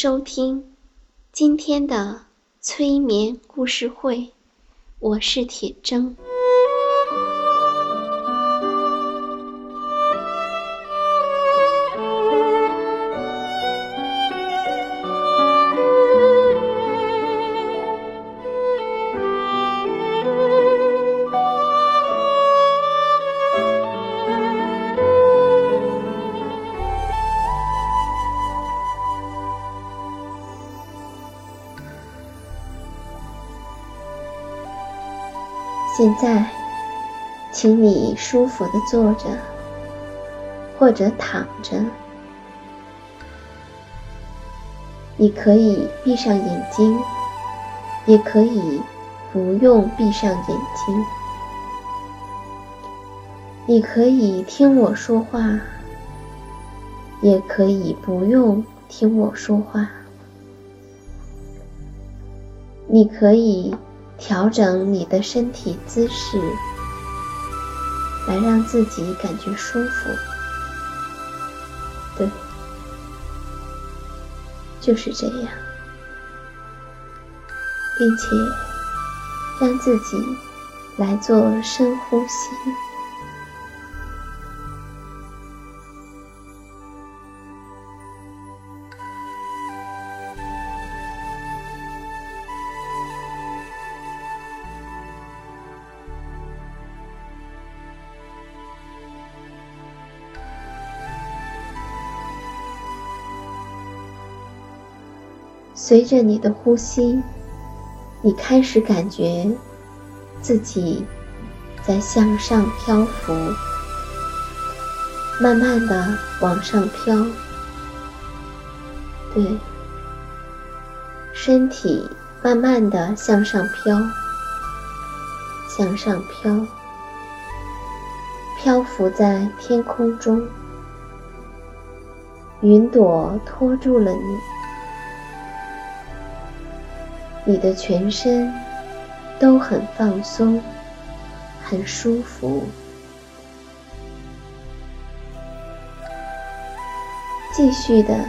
收听今天的催眠故事会，我是铁铮。现在，请你舒服的坐着，或者躺着。你可以闭上眼睛，也可以不用闭上眼睛。你可以听我说话，也可以不用听我说话。你可以。调整你的身体姿势，来让自己感觉舒服。对，就是这样，并且让自己来做深呼吸。随着你的呼吸，你开始感觉自己在向上漂浮，慢慢的往上飘。对，身体慢慢的向上飘，向上飘，漂浮在天空中，云朵托住了你。你的全身都很放松，很舒服。继续的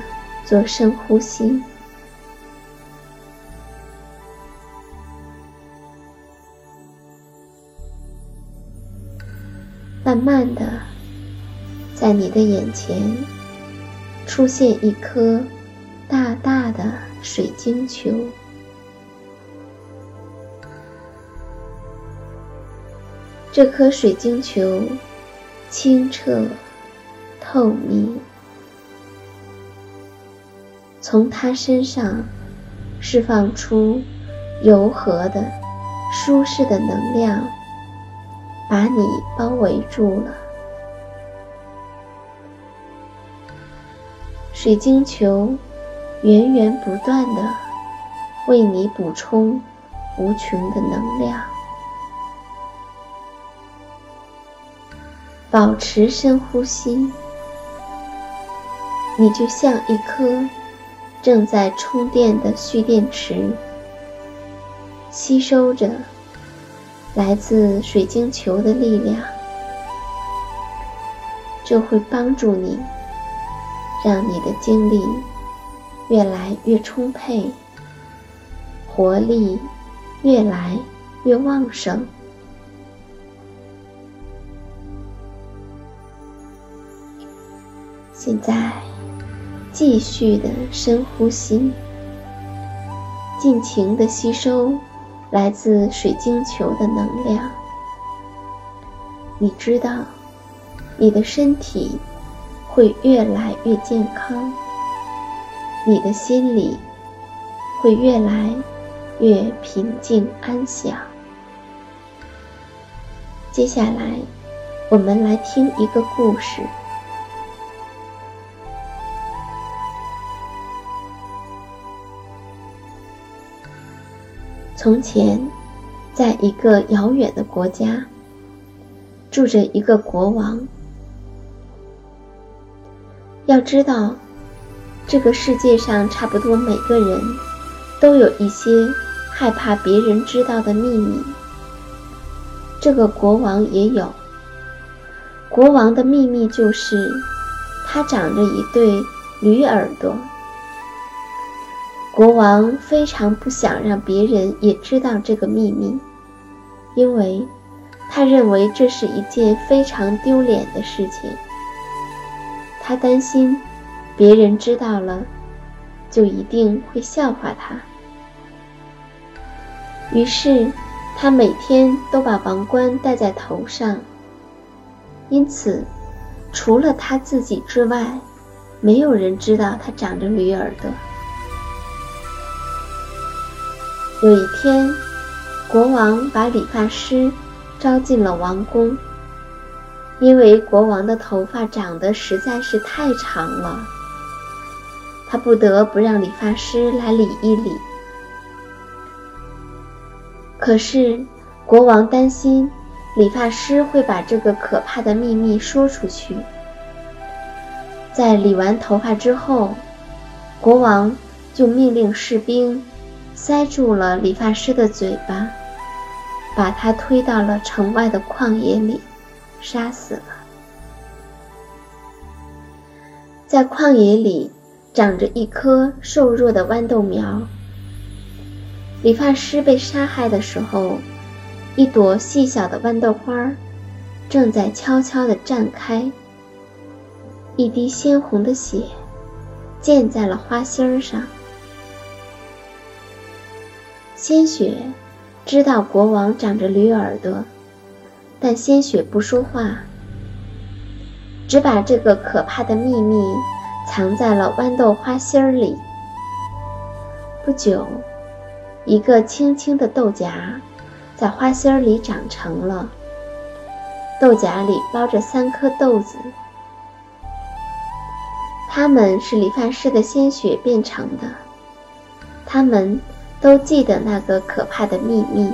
做深呼吸，慢慢的，在你的眼前出现一颗大大的水晶球。这颗水晶球清澈透明，从它身上释放出柔和的、舒适的能量，把你包围住了。水晶球源源不断的为你补充无穷的能量。保持深呼吸，你就像一颗正在充电的蓄电池，吸收着来自水晶球的力量，这会帮助你，让你的精力越来越充沛，活力越来越旺盛。现在，继续的深呼吸，尽情的吸收来自水晶球的能量。你知道，你的身体会越来越健康，你的心里会越来越平静安详。接下来，我们来听一个故事。从前，在一个遥远的国家，住着一个国王。要知道，这个世界上差不多每个人都有一些害怕别人知道的秘密。这个国王也有。国王的秘密就是，他长着一对驴耳朵。国王非常不想让别人也知道这个秘密，因为他认为这是一件非常丢脸的事情。他担心别人知道了，就一定会笑话他。于是，他每天都把王冠戴在头上，因此，除了他自己之外，没有人知道他长着驴耳朵。有一天，国王把理发师招进了王宫，因为国王的头发长得实在是太长了，他不得不让理发师来理一理。可是，国王担心理发师会把这个可怕的秘密说出去。在理完头发之后，国王就命令士兵。塞住了理发师的嘴巴，把他推到了城外的旷野里，杀死了。在旷野里长着一棵瘦弱的豌豆苗。理发师被杀害的时候，一朵细小的豌豆花正在悄悄地绽开，一滴鲜红的血溅在了花心儿上。鲜血知道国王长着驴耳朵，但鲜血不说话，只把这个可怕的秘密藏在了豌豆花心儿里。不久，一个青青的豆荚在花心儿里长成了，豆荚里包着三颗豆子，它们是理发师的鲜血变成的，它们。都记得那个可怕的秘密，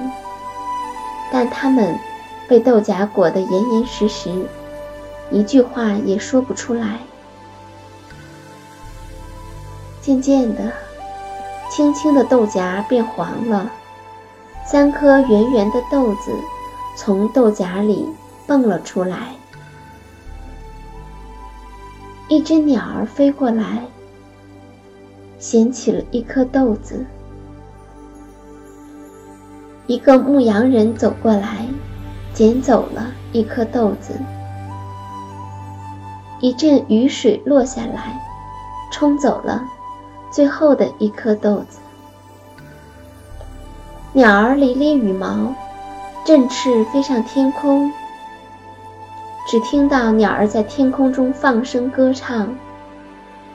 但他们被豆荚裹得严严实实，一句话也说不出来。渐渐的，青青的豆荚变黄了，三颗圆圆的豆子从豆荚里蹦了出来。一只鸟儿飞过来，衔起了一颗豆子。一个牧羊人走过来，捡走了一颗豆子。一阵雨水落下来，冲走了最后的一颗豆子。鸟儿理理羽毛，振翅飞上天空。只听到鸟儿在天空中放声歌唱：“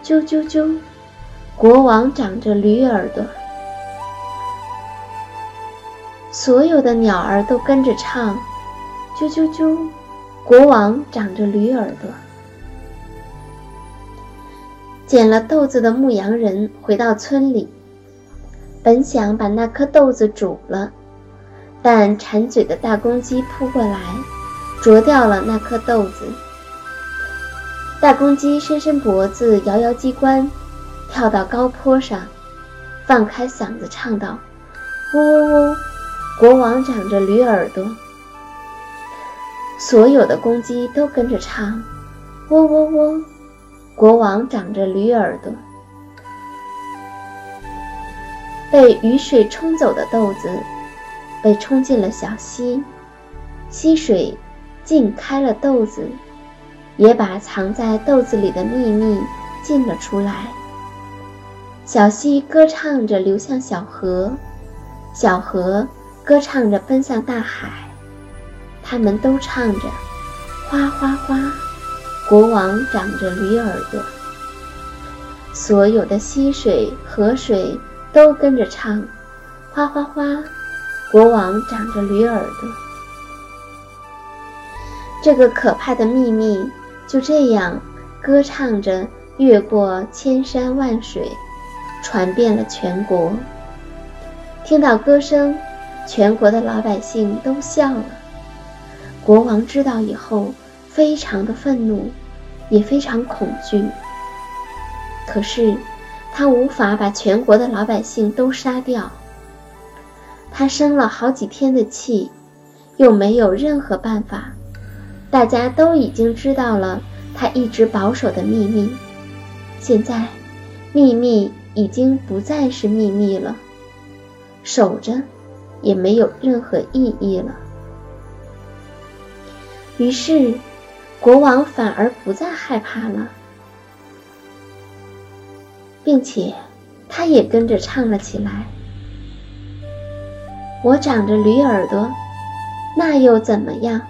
啾啾啾，国王长着驴耳朵。”所有的鸟儿都跟着唱：“啾啾啾，国王长着驴耳朵。”捡了豆子的牧羊人回到村里，本想把那颗豆子煮了，但馋嘴的大公鸡扑过来，啄掉了那颗豆子。大公鸡伸伸脖子，摇摇鸡冠，跳到高坡上，放开嗓子唱道：“喔喔喔。”国王长着驴耳朵，所有的公鸡都跟着唱：“喔喔喔，国王长着驴耳朵。”被雨水冲走的豆子被冲进了小溪，溪水浸开了豆子，也把藏在豆子里的秘密浸了出来。小溪歌唱着流向小河，小河歌唱着奔向大海，他们都唱着：“哗哗哗，国王长着驴耳朵。”所有的溪水、河水都跟着唱：“哗哗哗，国王长着驴耳朵。”这个可怕的秘密就这样歌唱着，越过千山万水，传遍了全国。听到歌声，全国的老百姓都笑了。国王知道以后，非常的愤怒，也非常恐惧。可是，他无法把全国的老百姓都杀掉。他生了好几天的气，又没有任何办法。大家都已经知道了他一直保守的秘密，现在，秘密已经不再是秘密了，守着也没有任何意义了。于是，国王反而不再害怕了，并且，他也跟着唱了起来：“我长着驴耳朵，那又怎么样？”